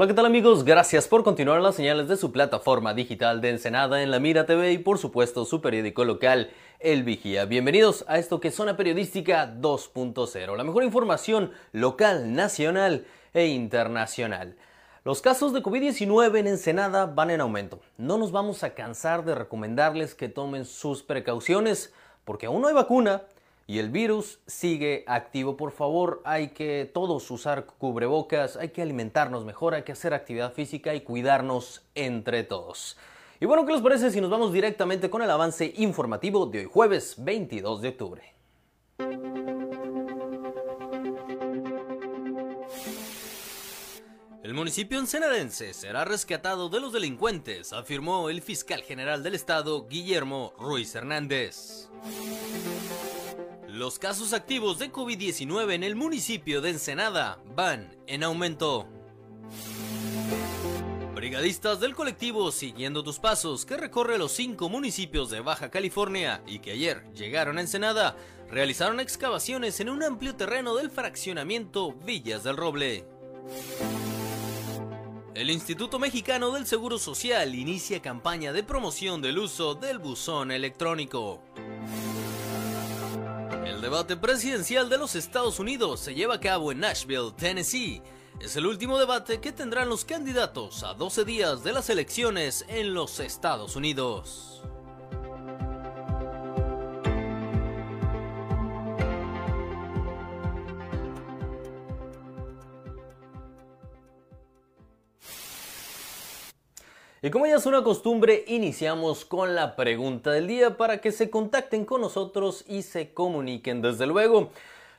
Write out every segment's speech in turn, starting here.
Hola, ¿qué tal amigos? Gracias por continuar las señales de su plataforma digital de Ensenada en la Mira TV y por supuesto su periódico local, El Vigía. Bienvenidos a esto que es Zona Periodística 2.0, la mejor información local, nacional e internacional. Los casos de COVID-19 en Ensenada van en aumento. No nos vamos a cansar de recomendarles que tomen sus precauciones porque aún no hay vacuna y el virus sigue activo. Por favor, hay que todos usar cubrebocas, hay que alimentarnos mejor, hay que hacer actividad física y cuidarnos entre todos. Y bueno, ¿qué les parece si nos vamos directamente con el avance informativo de hoy jueves 22 de octubre? El municipio ensenadense será rescatado de los delincuentes, afirmó el fiscal general del estado, Guillermo Ruiz Hernández. Los casos activos de COVID-19 en el municipio de Ensenada van en aumento. Brigadistas del colectivo Siguiendo tus Pasos, que recorre los cinco municipios de Baja California y que ayer llegaron a Ensenada, realizaron excavaciones en un amplio terreno del fraccionamiento Villas del Roble. El Instituto Mexicano del Seguro Social inicia campaña de promoción del uso del buzón electrónico. El debate presidencial de los Estados Unidos se lleva a cabo en Nashville, Tennessee. Es el último debate que tendrán los candidatos a 12 días de las elecciones en los Estados Unidos. Y como ya es una costumbre, iniciamos con la pregunta del día para que se contacten con nosotros y se comuniquen desde luego.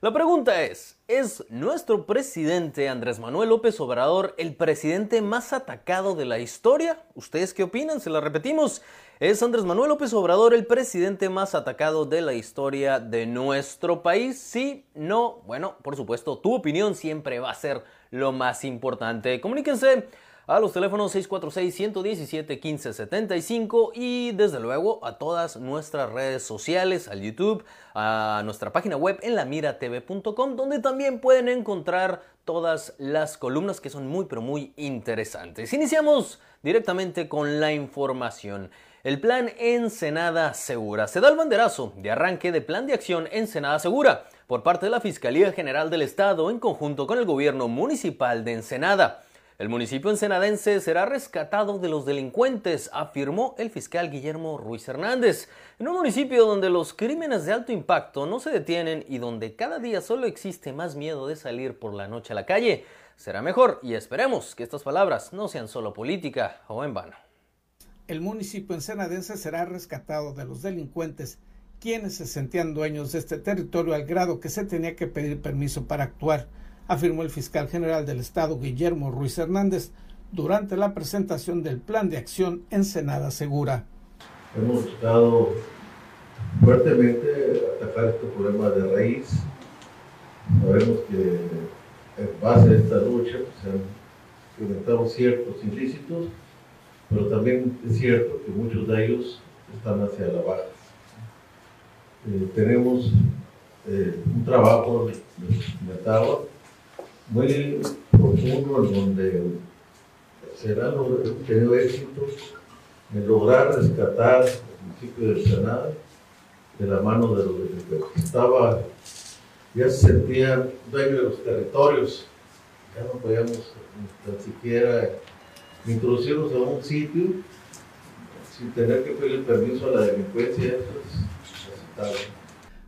La pregunta es, ¿es nuestro presidente Andrés Manuel López Obrador el presidente más atacado de la historia? ¿Ustedes qué opinan? Se la repetimos. ¿Es Andrés Manuel López Obrador el presidente más atacado de la historia de nuestro país? Sí, no. Bueno, por supuesto, tu opinión siempre va a ser lo más importante. Comuníquense a los teléfonos 646-117-1575 y desde luego a todas nuestras redes sociales, al YouTube, a nuestra página web en lamiratv.com donde también pueden encontrar todas las columnas que son muy pero muy interesantes. Iniciamos directamente con la información. El plan Ensenada Segura. Se da el banderazo de arranque de plan de acción Ensenada Segura por parte de la Fiscalía General del Estado en conjunto con el gobierno municipal de Ensenada. El municipio ensenadense será rescatado de los delincuentes, afirmó el fiscal Guillermo Ruiz Hernández, en un municipio donde los crímenes de alto impacto no se detienen y donde cada día solo existe más miedo de salir por la noche a la calle. Será mejor y esperemos que estas palabras no sean solo política o en vano. El municipio ensenadense será rescatado de los delincuentes, quienes se sentían dueños de este territorio al grado que se tenía que pedir permiso para actuar afirmó el fiscal general del Estado, Guillermo Ruiz Hernández, durante la presentación del Plan de Acción Ensenada Segura. Hemos buscado fuertemente atacar este problema de raíz. Sabemos que en base a esta lucha se han implementado ciertos ilícitos, pero también es cierto que muchos de ellos están hacia la baja. Eh, tenemos eh, un trabajo de Metagua muy profundo en donde será tenido éxito en lograr rescatar el municipio del Senado de la mano de los delincuentes. Estaba, ya se sentían dueños de los territorios, ya no podíamos ni siquiera introducirnos a un sitio sin tener que pedir permiso a la delincuencia.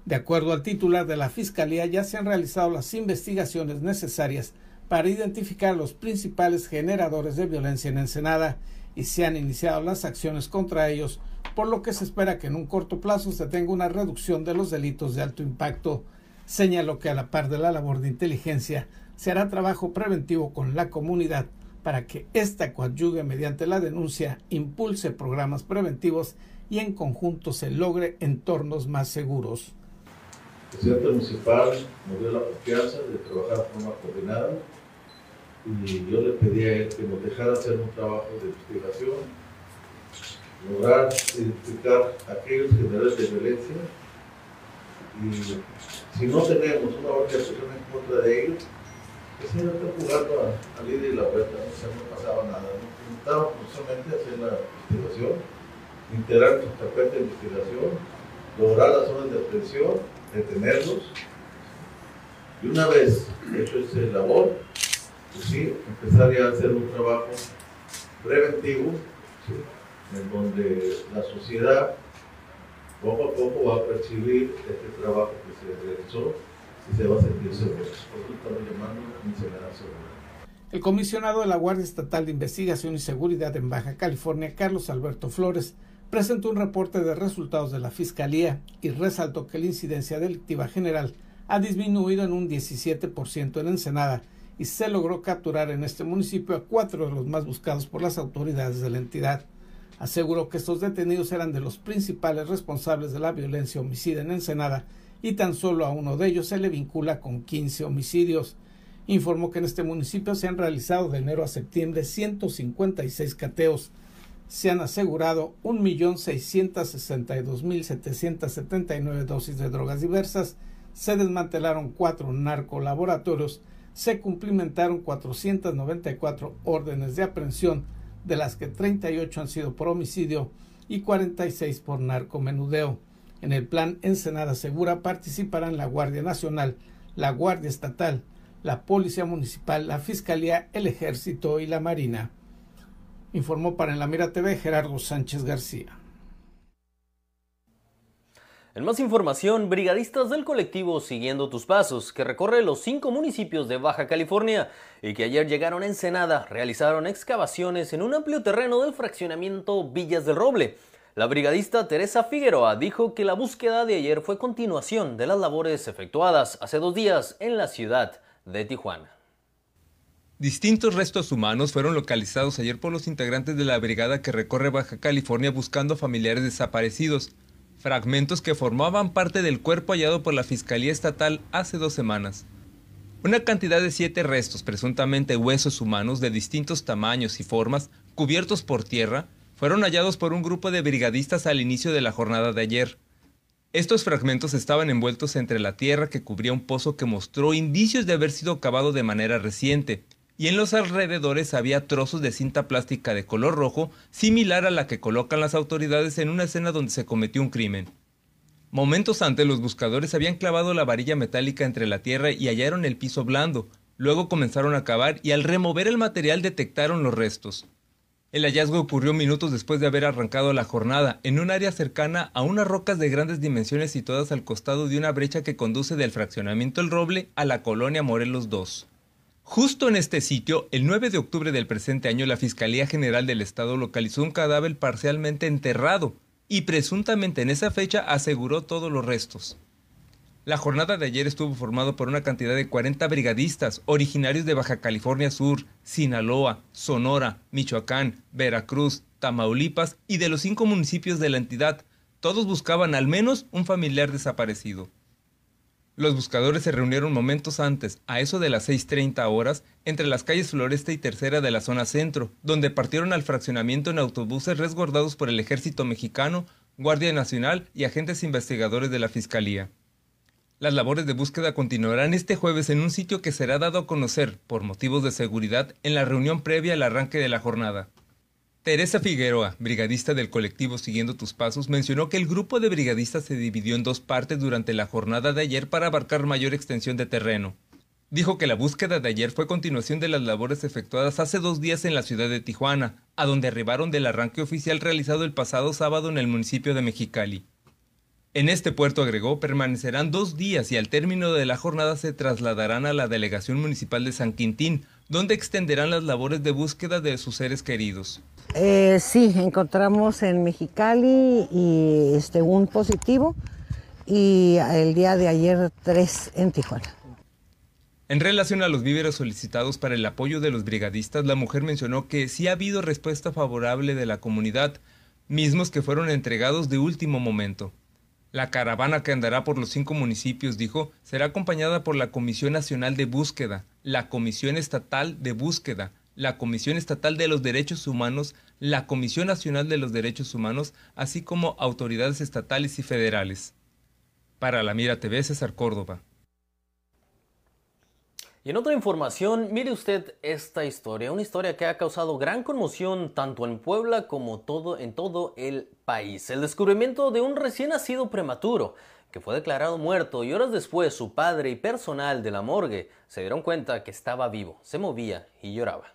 De acuerdo al titular de la Fiscalía, ya se han realizado las investigaciones necesarias para identificar los principales generadores de violencia en Ensenada y se han iniciado las acciones contra ellos, por lo que se espera que en un corto plazo se tenga una reducción de los delitos de alto impacto. Señaló que a la par de la labor de inteligencia se hará trabajo preventivo con la comunidad para que ésta coadyugue mediante la denuncia, impulse programas preventivos y en conjunto se logre entornos más seguros. Presidente municipal nos dio la confianza de trabajar de forma coordinada y yo le pedí a él que nos dejara hacer un trabajo de investigación, lograr identificar aquellos generadores de violencia y si no tenemos una organización en contra de ellos, que se está jugando a, a y la vuelta, ¿no? O sea, no pasaba nada. ¿no? Estábamos solamente hacer la investigación, integrar nuestra carpeta de investigación, lograr las zonas de atención, detenerlos. Y una vez hecho ese labor, pues sí, empezar ya a hacer un trabajo preventivo, en donde la sociedad poco a poco va a percibir este trabajo que se realizó y se va a sentir seguro. Por eso estamos llamando a. El comisionado de la Guardia Estatal de Investigación y Seguridad en Baja California, Carlos Alberto Flores, presentó un reporte de resultados de la Fiscalía y resaltó que la incidencia delictiva general ha disminuido en un 17% en Ensenada y se logró capturar en este municipio a cuatro de los más buscados por las autoridades de la entidad. Aseguró que estos detenidos eran de los principales responsables de la violencia homicida en Ensenada y tan solo a uno de ellos se le vincula con 15 homicidios. Informó que en este municipio se han realizado de enero a septiembre 156 cateos. Se han asegurado 1.662.779 dosis de drogas diversas. Se desmantelaron cuatro narcolaboratorios. Se cumplimentaron 494 órdenes de aprehensión, de las que 38 han sido por homicidio y 46 por narcomenudeo. En el plan Ensenada Segura participarán la Guardia Nacional, la Guardia Estatal, la Policía Municipal, la Fiscalía, el Ejército y la Marina. Informó para En la Mira TV Gerardo Sánchez García. En más información, brigadistas del colectivo Siguiendo tus Pasos, que recorre los cinco municipios de Baja California y que ayer llegaron a Ensenada, realizaron excavaciones en un amplio terreno del fraccionamiento Villas del Roble la brigadista Teresa Figueroa dijo que la búsqueda de ayer fue continuación de las labores efectuadas hace dos días en la ciudad de Tijuana. Distintos restos humanos fueron localizados ayer por los integrantes de la brigada que recorre Baja California buscando familiares desaparecidos, fragmentos que formaban parte del cuerpo hallado por la Fiscalía Estatal hace dos semanas. Una cantidad de siete restos, presuntamente huesos humanos de distintos tamaños y formas, cubiertos por tierra, fueron hallados por un grupo de brigadistas al inicio de la jornada de ayer. Estos fragmentos estaban envueltos entre la tierra que cubría un pozo que mostró indicios de haber sido cavado de manera reciente, y en los alrededores había trozos de cinta plástica de color rojo, similar a la que colocan las autoridades en una escena donde se cometió un crimen. Momentos antes los buscadores habían clavado la varilla metálica entre la tierra y hallaron el piso blando, luego comenzaron a cavar y al remover el material detectaron los restos. El hallazgo ocurrió minutos después de haber arrancado la jornada, en un área cercana a unas rocas de grandes dimensiones situadas al costado de una brecha que conduce del fraccionamiento El Roble a la colonia Morelos II. Justo en este sitio, el 9 de octubre del presente año, la Fiscalía General del Estado localizó un cadáver parcialmente enterrado y presuntamente en esa fecha aseguró todos los restos. La jornada de ayer estuvo formado por una cantidad de 40 brigadistas originarios de Baja California Sur, Sinaloa, Sonora, Michoacán, Veracruz, Tamaulipas y de los cinco municipios de la entidad. Todos buscaban al menos un familiar desaparecido. Los buscadores se reunieron momentos antes, a eso de las 6.30 horas, entre las calles Floresta y Tercera de la zona centro, donde partieron al fraccionamiento en autobuses resguardados por el ejército mexicano, Guardia Nacional y agentes investigadores de la Fiscalía. Las labores de búsqueda continuarán este jueves en un sitio que será dado a conocer, por motivos de seguridad, en la reunión previa al arranque de la jornada. Teresa Figueroa, brigadista del colectivo Siguiendo tus Pasos, mencionó que el grupo de brigadistas se dividió en dos partes durante la jornada de ayer para abarcar mayor extensión de terreno. Dijo que la búsqueda de ayer fue continuación de las labores efectuadas hace dos días en la ciudad de Tijuana, a donde arribaron del arranque oficial realizado el pasado sábado en el municipio de Mexicali. En este puerto, agregó, permanecerán dos días y al término de la jornada se trasladarán a la delegación municipal de San Quintín, donde extenderán las labores de búsqueda de sus seres queridos. Eh, sí, encontramos en Mexicali y este, un positivo y el día de ayer tres en Tijuana. En relación a los víveres solicitados para el apoyo de los brigadistas, la mujer mencionó que sí ha habido respuesta favorable de la comunidad, mismos que fueron entregados de último momento. La caravana que andará por los cinco municipios, dijo, será acompañada por la Comisión Nacional de Búsqueda, la Comisión Estatal de Búsqueda, la Comisión Estatal de los Derechos Humanos, la Comisión Nacional de los Derechos Humanos, así como autoridades estatales y federales. Para la Mira TV, César Córdoba. Y en otra información, mire usted esta historia, una historia que ha causado gran conmoción tanto en Puebla como todo, en todo el país. El descubrimiento de un recién nacido prematuro que fue declarado muerto y horas después su padre y personal de la morgue se dieron cuenta que estaba vivo, se movía y lloraba.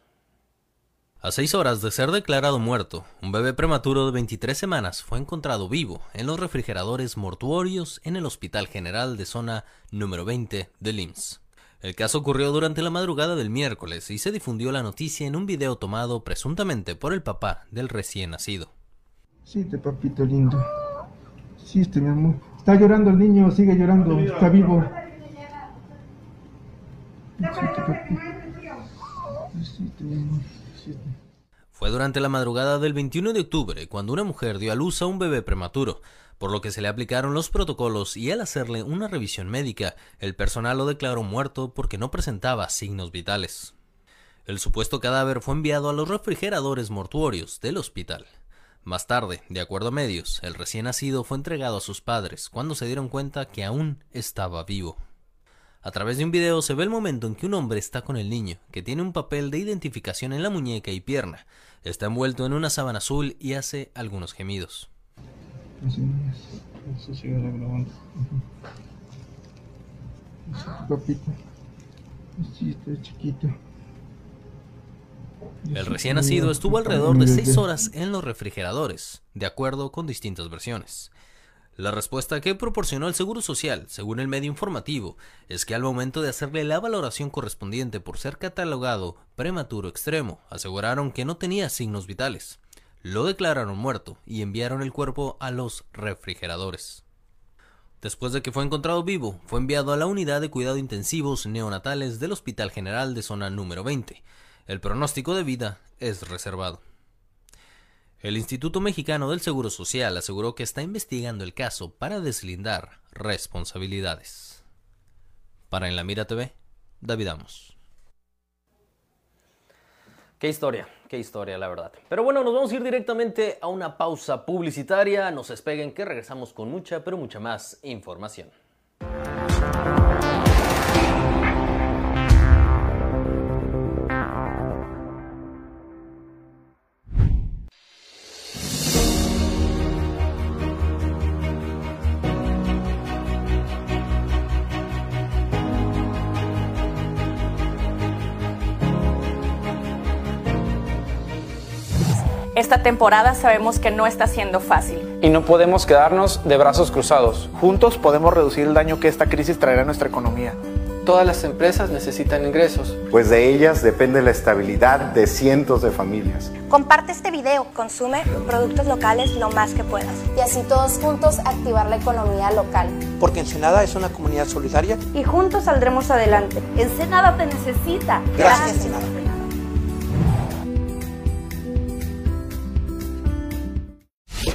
A seis horas de ser declarado muerto, un bebé prematuro de 23 semanas fue encontrado vivo en los refrigeradores mortuorios en el Hospital General de Zona número 20 de LIMS. El caso ocurrió durante la madrugada del miércoles y se difundió la noticia en un video tomado presuntamente por el papá del recién nacido. Sí, te papito lindo. Sí, este mi amor. Está llorando el niño, sigue llorando, está vivo. Fue durante la madrugada del 21 de octubre cuando una mujer dio a luz a un bebé prematuro por lo que se le aplicaron los protocolos y al hacerle una revisión médica, el personal lo declaró muerto porque no presentaba signos vitales. El supuesto cadáver fue enviado a los refrigeradores mortuorios del hospital. Más tarde, de acuerdo a medios, el recién nacido fue entregado a sus padres cuando se dieron cuenta que aún estaba vivo. A través de un video se ve el momento en que un hombre está con el niño, que tiene un papel de identificación en la muñeca y pierna, está envuelto en una sábana azul y hace algunos gemidos. Así Eso sigue grabando. papito. Sí, está chiquito. El recién nacido estuvo alrededor de seis horas en los refrigeradores, de acuerdo con distintas versiones. La respuesta que proporcionó el Seguro Social, según el medio informativo, es que al momento de hacerle la valoración correspondiente por ser catalogado prematuro extremo, aseguraron que no tenía signos vitales lo declararon muerto y enviaron el cuerpo a los refrigeradores. Después de que fue encontrado vivo, fue enviado a la unidad de cuidado intensivos neonatales del Hospital General de Zona número 20. El pronóstico de vida es reservado. El Instituto Mexicano del Seguro Social aseguró que está investigando el caso para deslindar responsabilidades. Para En la Mira TV, David Amos. Qué historia, qué historia, la verdad. Pero bueno, nos vamos a ir directamente a una pausa publicitaria. No se despeguen que regresamos con mucha, pero mucha más información. Esta temporada sabemos que no está siendo fácil. Y no podemos quedarnos de brazos cruzados. Juntos podemos reducir el daño que esta crisis traerá a nuestra economía. Todas las empresas necesitan ingresos. Pues de ellas depende la estabilidad de cientos de familias. Comparte este video, consume productos locales lo más que puedas. Y así todos juntos activar la economía local. Porque Ensenada es una comunidad solidaria. Y juntos saldremos adelante. Ensenada te necesita. Gracias, Ensenada.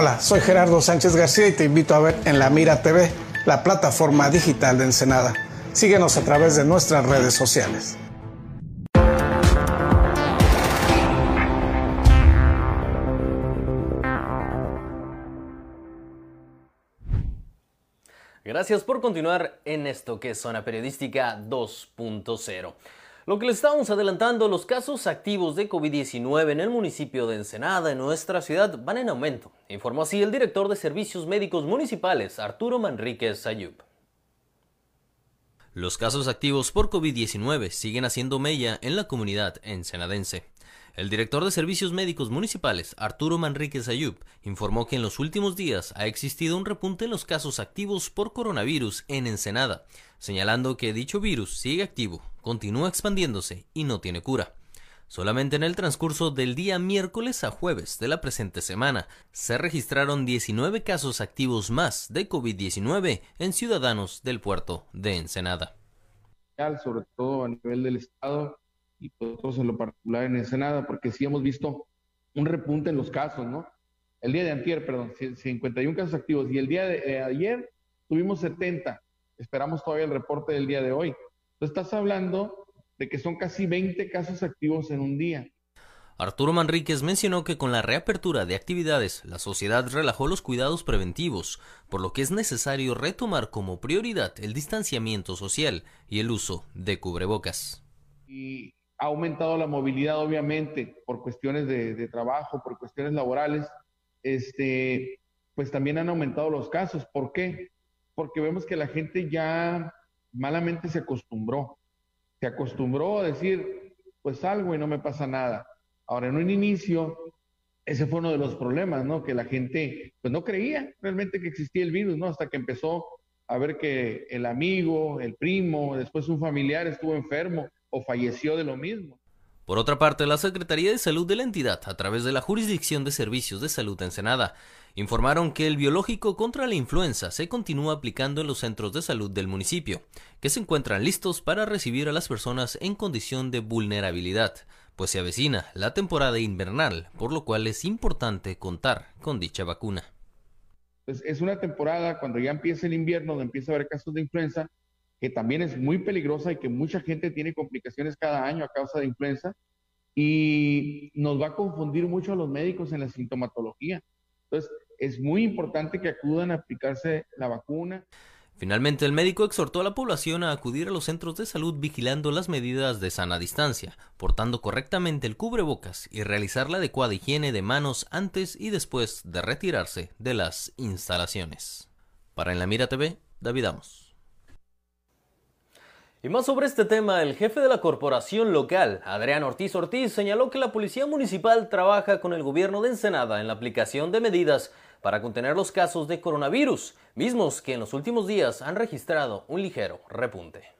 Hola, soy Gerardo Sánchez García y te invito a ver en La Mira TV, la plataforma digital de Ensenada. Síguenos a través de nuestras redes sociales. Gracias por continuar en esto que es Zona Periodística 2.0. Lo que les estamos adelantando, los casos activos de COVID-19 en el municipio de Ensenada, en nuestra ciudad, van en aumento, informó así el director de Servicios Médicos Municipales, Arturo Manríquez Ayub. Los casos activos por COVID-19 siguen haciendo mella en la comunidad ensenadense. El director de Servicios Médicos Municipales, Arturo Manríquez Ayub, informó que en los últimos días ha existido un repunte en los casos activos por coronavirus en Ensenada, señalando que dicho virus sigue activo, continúa expandiéndose y no tiene cura. Solamente en el transcurso del día miércoles a jueves de la presente semana se registraron 19 casos activos más de COVID-19 en ciudadanos del puerto de Ensenada. Sobre todo a nivel del Estado, y nosotros en lo particular en Ensenada, porque sí hemos visto un repunte en los casos, ¿no? El día de antier, perdón, 51 casos activos y el día de eh, ayer tuvimos 70. Esperamos todavía el reporte del día de hoy. Entonces estás hablando de que son casi 20 casos activos en un día. Arturo Manríquez mencionó que con la reapertura de actividades, la sociedad relajó los cuidados preventivos, por lo que es necesario retomar como prioridad el distanciamiento social y el uso de cubrebocas. Y ha aumentado la movilidad, obviamente, por cuestiones de, trabajo, por cuestiones laborales, este, pues también han aumentado los casos. ¿Por qué? Porque vemos que la gente ya malamente se acostumbró. Se acostumbró a decir, pues salgo y no me pasa nada. Ahora, en un inicio, ese fue uno de los problemas, ¿no? Que la gente, pues no creía realmente que existía el virus, ¿no? Hasta que empezó a ver que el amigo, el primo, después un familiar estuvo enfermo o falleció de lo mismo. Por otra parte, la Secretaría de Salud de la entidad, a través de la Jurisdicción de Servicios de Salud de Ensenada, informaron que el biológico contra la influenza se continúa aplicando en los centros de salud del municipio, que se encuentran listos para recibir a las personas en condición de vulnerabilidad, pues se avecina la temporada invernal, por lo cual es importante contar con dicha vacuna. Pues es una temporada cuando ya empieza el invierno, donde empieza a haber casos de influenza, que también es muy peligrosa y que mucha gente tiene complicaciones cada año a causa de influenza y nos va a confundir mucho a los médicos en la sintomatología. Entonces, es muy importante que acudan a aplicarse la vacuna. Finalmente, el médico exhortó a la población a acudir a los centros de salud vigilando las medidas de sana distancia, portando correctamente el cubrebocas y realizar la adecuada higiene de manos antes y después de retirarse de las instalaciones. Para En la Mira TV, David Amos. Y más sobre este tema, el jefe de la corporación local, Adrián Ortiz Ortiz, señaló que la Policía Municipal trabaja con el gobierno de Ensenada en la aplicación de medidas para contener los casos de coronavirus, mismos que en los últimos días han registrado un ligero repunte.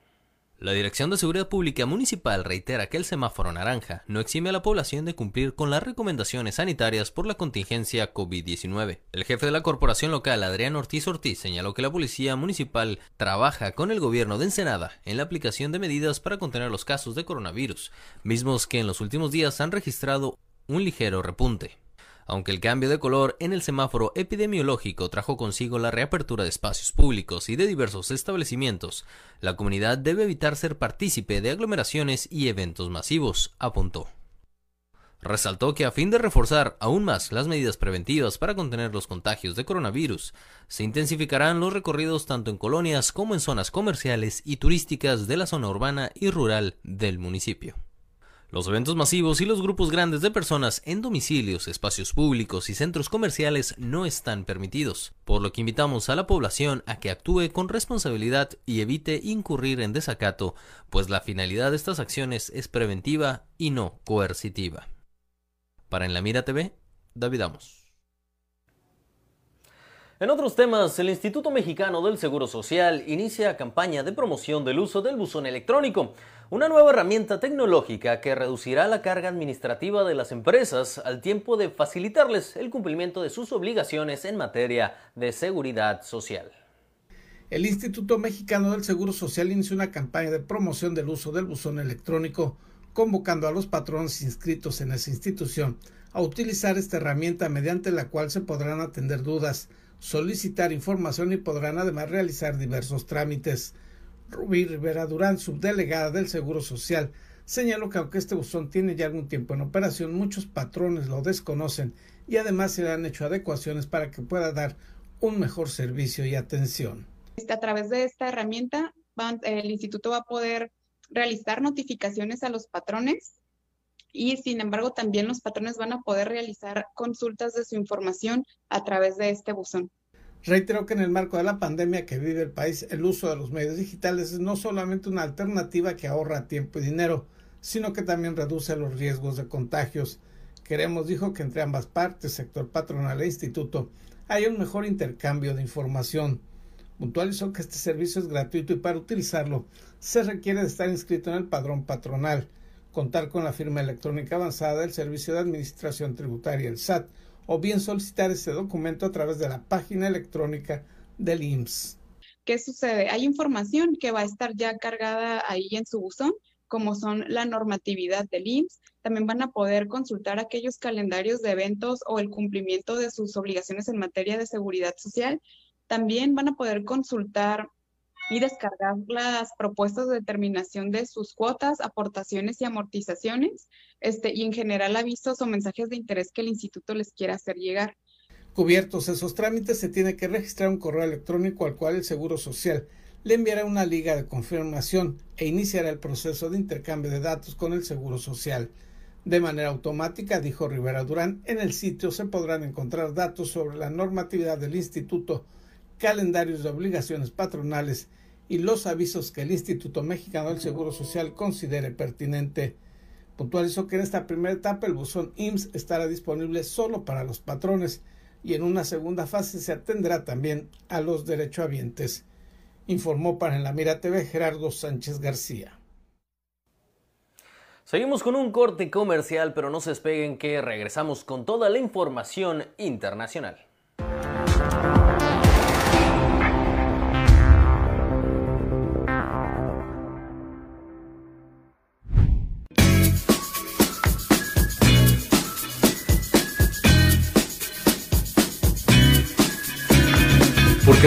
La Dirección de Seguridad Pública Municipal reitera que el semáforo naranja no exime a la población de cumplir con las recomendaciones sanitarias por la contingencia COVID-19. El jefe de la corporación local, Adrián Ortiz Ortiz, señaló que la Policía Municipal trabaja con el gobierno de Ensenada en la aplicación de medidas para contener los casos de coronavirus, mismos que en los últimos días han registrado un ligero repunte. Aunque el cambio de color en el semáforo epidemiológico trajo consigo la reapertura de espacios públicos y de diversos establecimientos, la comunidad debe evitar ser partícipe de aglomeraciones y eventos masivos, apuntó. Resaltó que a fin de reforzar aún más las medidas preventivas para contener los contagios de coronavirus, se intensificarán los recorridos tanto en colonias como en zonas comerciales y turísticas de la zona urbana y rural del municipio. Los eventos masivos y los grupos grandes de personas en domicilios, espacios públicos y centros comerciales no están permitidos, por lo que invitamos a la población a que actúe con responsabilidad y evite incurrir en desacato, pues la finalidad de estas acciones es preventiva y no coercitiva. Para En la Mira TV, David Amos. En otros temas, el Instituto Mexicano del Seguro Social inicia campaña de promoción del uso del buzón electrónico, una nueva herramienta tecnológica que reducirá la carga administrativa de las empresas al tiempo de facilitarles el cumplimiento de sus obligaciones en materia de seguridad social. El Instituto Mexicano del Seguro Social inició una campaña de promoción del uso del buzón electrónico, convocando a los patrones inscritos en esa institución a utilizar esta herramienta mediante la cual se podrán atender dudas, solicitar información y podrán además realizar diversos trámites. Rubí Rivera Durán, subdelegada del Seguro Social, señaló que aunque este buzón tiene ya algún tiempo en operación, muchos patrones lo desconocen y además se le han hecho adecuaciones para que pueda dar un mejor servicio y atención. Este, a través de esta herramienta, el instituto va a poder realizar notificaciones a los patrones y sin embargo también los patrones van a poder realizar consultas de su información a través de este buzón. Reiteró que en el marco de la pandemia que vive el país, el uso de los medios digitales es no solamente una alternativa que ahorra tiempo y dinero, sino que también reduce los riesgos de contagios. Queremos, dijo, que entre ambas partes, sector patronal e instituto, haya un mejor intercambio de información. Puntualizó que este servicio es gratuito y para utilizarlo se requiere de estar inscrito en el padrón patronal, contar con la firma electrónica avanzada del Servicio de Administración Tributaria, el SAT, o bien solicitar ese documento a través de la página electrónica del IMSS. ¿Qué sucede? Hay información que va a estar ya cargada ahí en su buzón, como son la normatividad del IMSS. También van a poder consultar aquellos calendarios de eventos o el cumplimiento de sus obligaciones en materia de seguridad social. También van a poder consultar y descargar las propuestas de determinación de sus cuotas, aportaciones y amortizaciones, este, y en general avisos o mensajes de interés que el instituto les quiera hacer llegar. Cubiertos esos trámites, se tiene que registrar un correo electrónico al cual el Seguro Social le enviará una liga de confirmación e iniciará el proceso de intercambio de datos con el Seguro Social. De manera automática, dijo Rivera Durán, en el sitio se podrán encontrar datos sobre la normatividad del instituto, calendarios de obligaciones patronales y los avisos que el Instituto Mexicano del Seguro Social considere pertinente. Puntualizó que en esta primera etapa el buzón IMSS estará disponible solo para los patrones y en una segunda fase se atenderá también a los derechohabientes. Informó para En la Mira TV Gerardo Sánchez García. Seguimos con un corte comercial, pero no se despeguen que regresamos con toda la información internacional.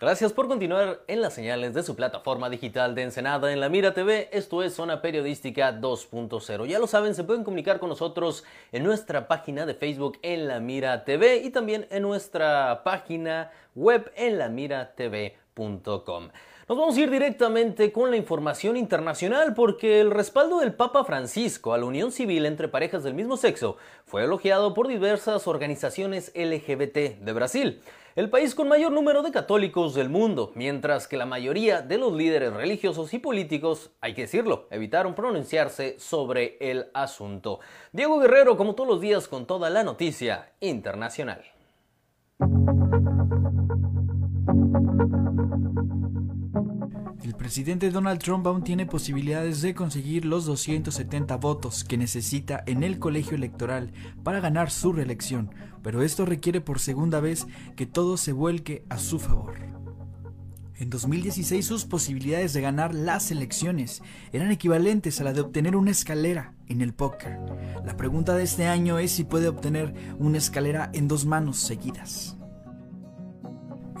Gracias por continuar en las señales de su plataforma digital de Ensenada en la Mira TV. Esto es Zona Periodística 2.0. Ya lo saben, se pueden comunicar con nosotros en nuestra página de Facebook en la Mira TV y también en nuestra página web en lamiratv.com. Nos vamos a ir directamente con la información internacional porque el respaldo del Papa Francisco a la unión civil entre parejas del mismo sexo fue elogiado por diversas organizaciones LGBT de Brasil el país con mayor número de católicos del mundo, mientras que la mayoría de los líderes religiosos y políticos, hay que decirlo, evitaron pronunciarse sobre el asunto. Diego Guerrero, como todos los días, con toda la noticia internacional. Presidente Donald Trump aún tiene posibilidades de conseguir los 270 votos que necesita en el colegio electoral para ganar su reelección, pero esto requiere por segunda vez que todo se vuelque a su favor. En 2016 sus posibilidades de ganar las elecciones eran equivalentes a la de obtener una escalera en el póker. La pregunta de este año es si puede obtener una escalera en dos manos seguidas.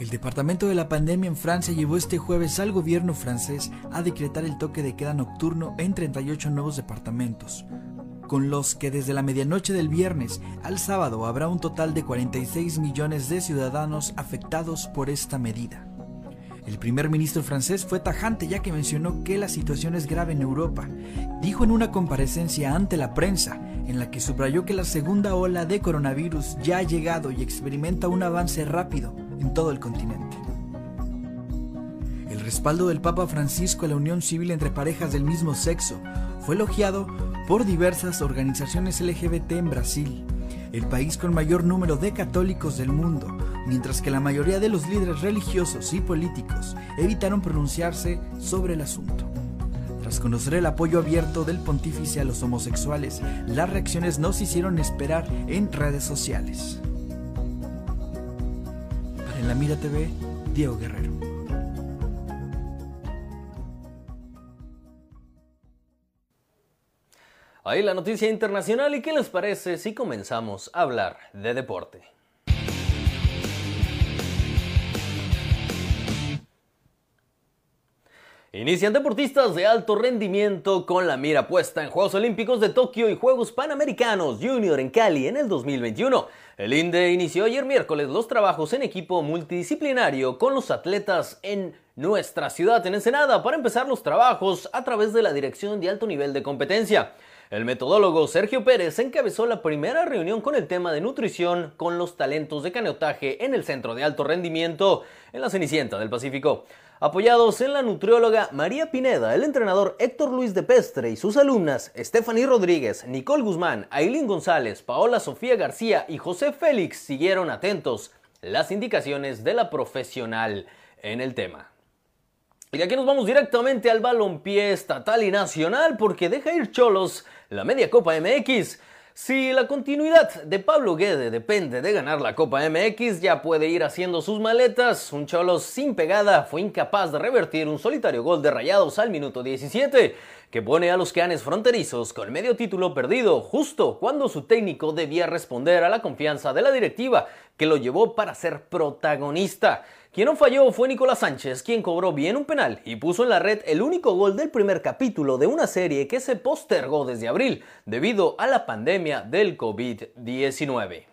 El Departamento de la Pandemia en Francia llevó este jueves al gobierno francés a decretar el toque de queda nocturno en 38 nuevos departamentos, con los que desde la medianoche del viernes al sábado habrá un total de 46 millones de ciudadanos afectados por esta medida. El primer ministro francés fue tajante ya que mencionó que la situación es grave en Europa. Dijo en una comparecencia ante la prensa, en la que subrayó que la segunda ola de coronavirus ya ha llegado y experimenta un avance rápido en todo el continente. El respaldo del Papa Francisco a la unión civil entre parejas del mismo sexo fue elogiado por diversas organizaciones LGBT en Brasil, el país con mayor número de católicos del mundo, mientras que la mayoría de los líderes religiosos y políticos evitaron pronunciarse sobre el asunto. Tras conocer el apoyo abierto del pontífice a los homosexuales, las reacciones no se hicieron esperar en redes sociales. La Mira TV, Diego Guerrero. Ahí la noticia internacional y qué les parece si comenzamos a hablar de deporte. Inician deportistas de alto rendimiento con la mira puesta en Juegos Olímpicos de Tokio y Juegos Panamericanos Junior en Cali en el 2021. El INDE inició ayer miércoles los trabajos en equipo multidisciplinario con los atletas en nuestra ciudad en Ensenada para empezar los trabajos a través de la Dirección de Alto Nivel de Competencia. El metodólogo Sergio Pérez encabezó la primera reunión con el tema de nutrición con los talentos de canotaje en el Centro de Alto Rendimiento en la Cenicienta del Pacífico. Apoyados en la nutrióloga María Pineda, el entrenador Héctor Luis de Pestre y sus alumnas Stephanie Rodríguez, Nicole Guzmán, Ailín González, Paola Sofía García y José Félix siguieron atentos las indicaciones de la profesional en el tema. Y aquí nos vamos directamente al balompié estatal y nacional porque deja ir Cholos la media Copa MX. Si la continuidad de Pablo Guede depende de ganar la Copa MX, ya puede ir haciendo sus maletas. Un Cholos sin pegada fue incapaz de revertir un solitario gol de Rayados al minuto 17, que pone a los canes fronterizos con medio título perdido, justo cuando su técnico debía responder a la confianza de la directiva, que lo llevó para ser protagonista. Quien no falló fue Nicolás Sánchez, quien cobró bien un penal y puso en la red el único gol del primer capítulo de una serie que se postergó desde abril debido a la pandemia del COVID-19.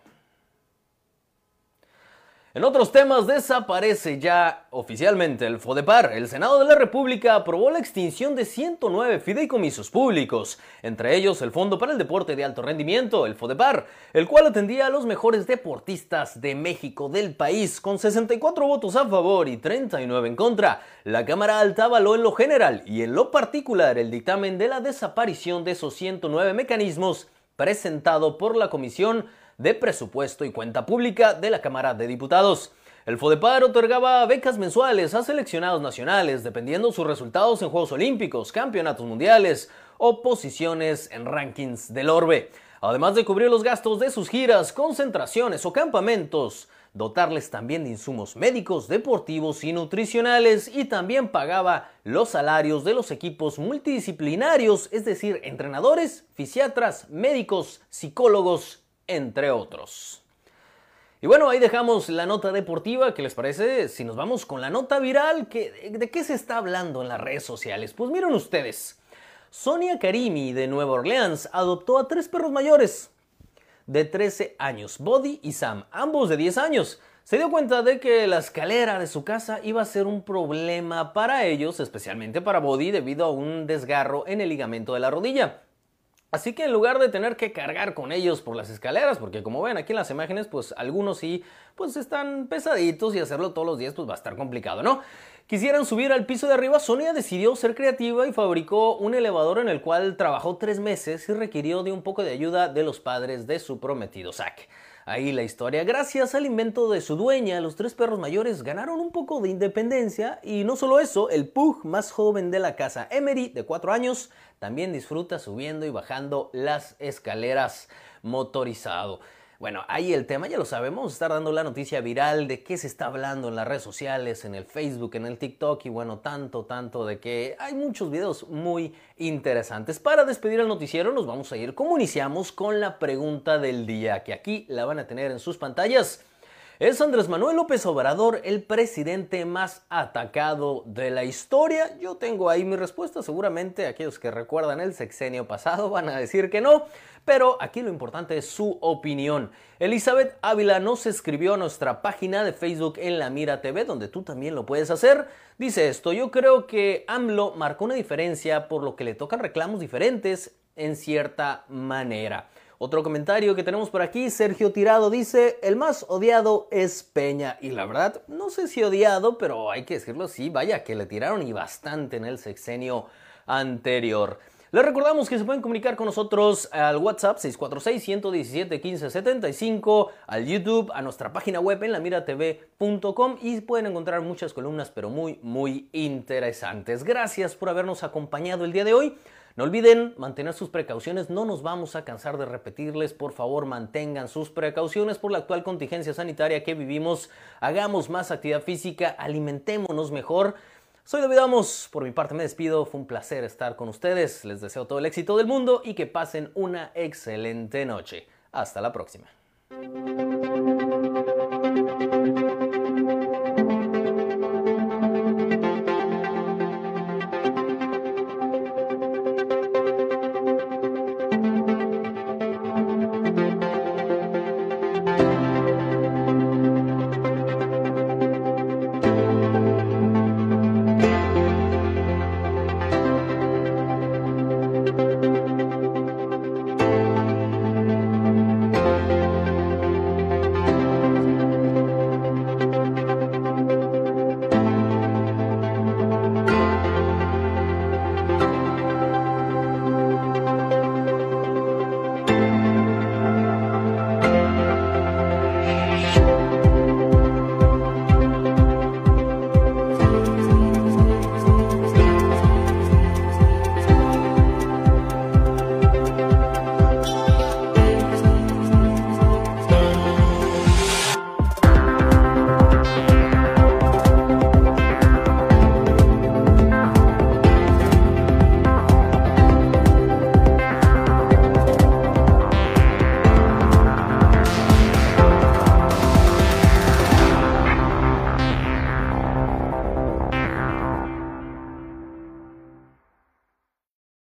En otros temas, desaparece ya oficialmente el FODEPAR. El Senado de la República aprobó la extinción de 109 fideicomisos públicos, entre ellos el Fondo para el Deporte de Alto Rendimiento, el FODEPAR, el cual atendía a los mejores deportistas de México del país, con 64 votos a favor y 39 en contra. La Cámara Alta avaló en lo general y en lo particular el dictamen de la desaparición de esos 109 mecanismos presentado por la Comisión de Presupuesto y Cuenta Pública de la Cámara de Diputados. El FODEPAR otorgaba becas mensuales a seleccionados nacionales dependiendo sus resultados en Juegos Olímpicos, Campeonatos Mundiales o posiciones en rankings del orbe. Además de cubrir los gastos de sus giras, concentraciones o campamentos, dotarles también de insumos médicos, deportivos y nutricionales y también pagaba los salarios de los equipos multidisciplinarios, es decir, entrenadores, fisiatras, médicos, psicólogos entre otros. Y bueno, ahí dejamos la nota deportiva. ¿Qué les parece si nos vamos con la nota viral? ¿De qué se está hablando en las redes sociales? Pues miren ustedes. Sonia Karimi de Nueva Orleans adoptó a tres perros mayores de 13 años, Body y Sam, ambos de 10 años. Se dio cuenta de que la escalera de su casa iba a ser un problema para ellos, especialmente para Body, debido a un desgarro en el ligamento de la rodilla. Así que en lugar de tener que cargar con ellos por las escaleras, porque como ven aquí en las imágenes, pues algunos sí, pues están pesaditos y hacerlo todos los días pues va a estar complicado, ¿no? Quisieran subir al piso de arriba, Sonia decidió ser creativa y fabricó un elevador en el cual trabajó tres meses y requirió de un poco de ayuda de los padres de su prometido Zack. Ahí la historia. Gracias al invento de su dueña, los tres perros mayores ganaron un poco de independencia y no solo eso, el pug más joven de la casa, Emery, de 4 años, también disfruta subiendo y bajando las escaleras motorizado. Bueno, ahí el tema, ya lo sabemos, estar dando la noticia viral de qué se está hablando en las redes sociales, en el Facebook, en el TikTok y bueno, tanto, tanto de que hay muchos videos muy interesantes. Para despedir el noticiero nos vamos a ir como iniciamos con la pregunta del día, que aquí la van a tener en sus pantallas. ¿Es Andrés Manuel López Obrador el presidente más atacado de la historia? Yo tengo ahí mi respuesta, seguramente aquellos que recuerdan el sexenio pasado van a decir que no, pero aquí lo importante es su opinión. Elizabeth Ávila nos escribió a nuestra página de Facebook en La Mira TV, donde tú también lo puedes hacer. Dice esto, yo creo que AMLO marcó una diferencia por lo que le tocan reclamos diferentes en cierta manera. Otro comentario que tenemos por aquí, Sergio Tirado dice, el más odiado es Peña. Y la verdad, no sé si odiado, pero hay que decirlo así, vaya que le tiraron y bastante en el sexenio anterior. Les recordamos que se pueden comunicar con nosotros al WhatsApp 646-117-1575, al YouTube, a nuestra página web en lamiratv.com y pueden encontrar muchas columnas pero muy, muy interesantes. Gracias por habernos acompañado el día de hoy. No olviden mantener sus precauciones, no nos vamos a cansar de repetirles, por favor mantengan sus precauciones por la actual contingencia sanitaria que vivimos, hagamos más actividad física, alimentémonos mejor. Soy David Amos, por mi parte me despido, fue un placer estar con ustedes, les deseo todo el éxito del mundo y que pasen una excelente noche. Hasta la próxima.